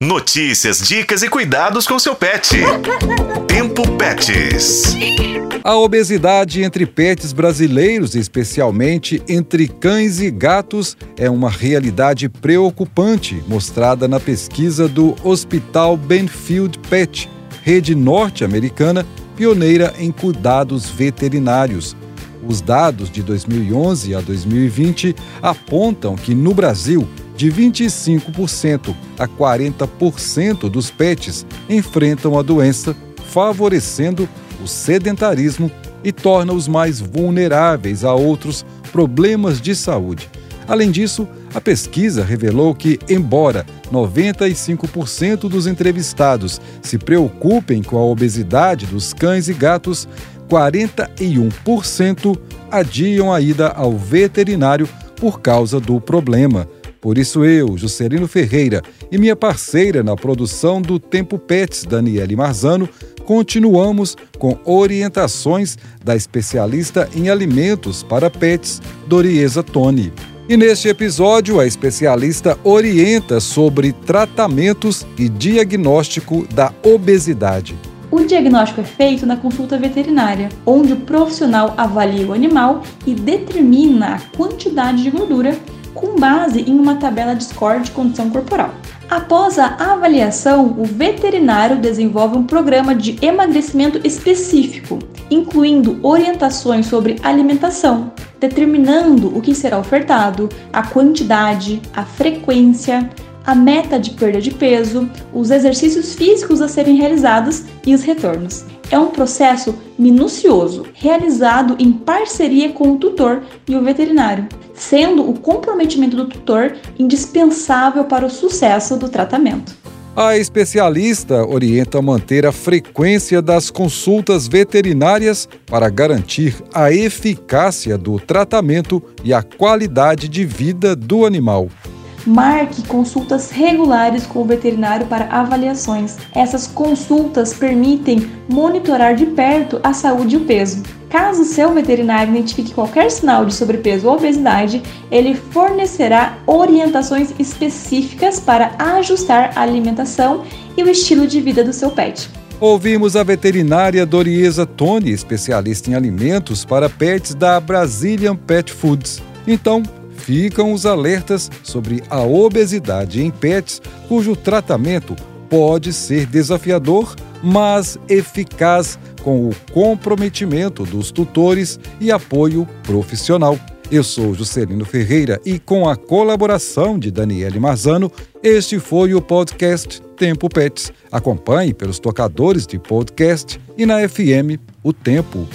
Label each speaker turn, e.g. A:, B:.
A: Notícias, dicas e cuidados com seu pet. Tempo Pets.
B: A obesidade entre pets brasileiros, especialmente entre cães e gatos, é uma realidade preocupante, mostrada na pesquisa do Hospital Benfield Pet, rede norte-americana pioneira em cuidados veterinários. Os dados de 2011 a 2020 apontam que no Brasil, de 25% a 40% dos pets enfrentam a doença, favorecendo o sedentarismo e torna-os mais vulneráveis a outros problemas de saúde. Além disso, a pesquisa revelou que, embora 95% dos entrevistados se preocupem com a obesidade dos cães e gatos, 41% adiam a ida ao veterinário por causa do problema. Por isso eu, Juscelino Ferreira, e minha parceira na produção do Tempo Pets, Daniele Marzano, continuamos com orientações da especialista em alimentos para pets, Doriesa Toni. E neste episódio, a especialista orienta sobre tratamentos e diagnóstico da obesidade.
C: O diagnóstico é feito na consulta veterinária, onde o profissional avalia o animal e determina a quantidade de gordura com base em uma tabela de score de condição corporal. Após a avaliação, o veterinário desenvolve um programa de emagrecimento específico, incluindo orientações sobre alimentação, determinando o que será ofertado, a quantidade, a frequência, a meta de perda de peso, os exercícios físicos a serem realizados e os retornos. É um processo minucioso, realizado em parceria com o tutor e o veterinário, sendo o comprometimento do tutor indispensável para o sucesso do tratamento.
B: A especialista orienta manter a frequência das consultas veterinárias para garantir a eficácia do tratamento e a qualidade de vida do animal.
C: Marque consultas regulares com o veterinário para avaliações. Essas consultas permitem monitorar de perto a saúde e o peso. Caso seu veterinário identifique qualquer sinal de sobrepeso ou obesidade, ele fornecerá orientações específicas para ajustar a alimentação e o estilo de vida do seu pet.
B: Ouvimos a veterinária Doriesa Toni, especialista em alimentos para pets da Brazilian Pet Foods. Então, ficam os alertas sobre a obesidade em pets, cujo tratamento pode ser desafiador, mas eficaz com o comprometimento dos tutores e apoio profissional. Eu sou Juscelino Ferreira e com a colaboração de Daniele Marzano, este foi o podcast Tempo Pets. Acompanhe pelos tocadores de podcast e na FM O Tempo.